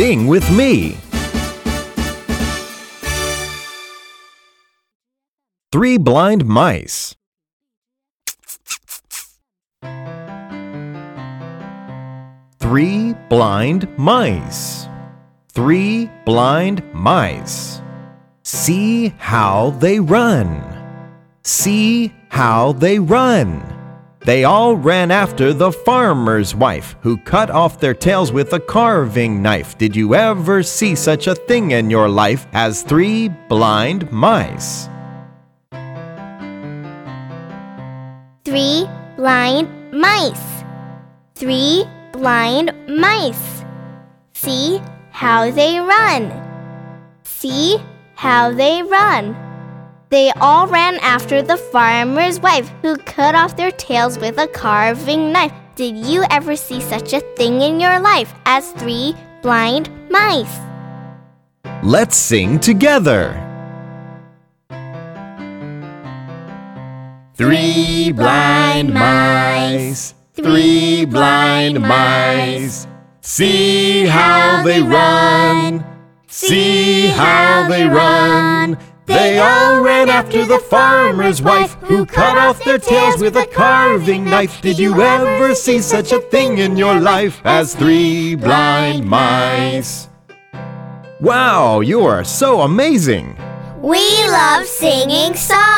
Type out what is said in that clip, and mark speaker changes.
Speaker 1: Sing with me. Three blind mice. Three blind mice. Three blind mice. See how they run. See how they run. They all ran after the farmer's wife, who cut off their tails with a carving knife. Did you ever see such a thing in your life as three blind mice?
Speaker 2: Three blind mice. Three blind mice. See how they run. See how they run. They all ran after the farmer's wife, who cut off their tails with a carving knife. Did you ever see such a thing in your life as three blind mice?
Speaker 1: Let's sing together.
Speaker 3: Three blind mice, three blind mice. See how they run, see how they run. They all ran after the farmer's wife, who cut off their tails with a carving knife. Did you ever see such a thing in your life as three blind mice?
Speaker 1: Wow, you are so amazing!
Speaker 2: We love singing songs.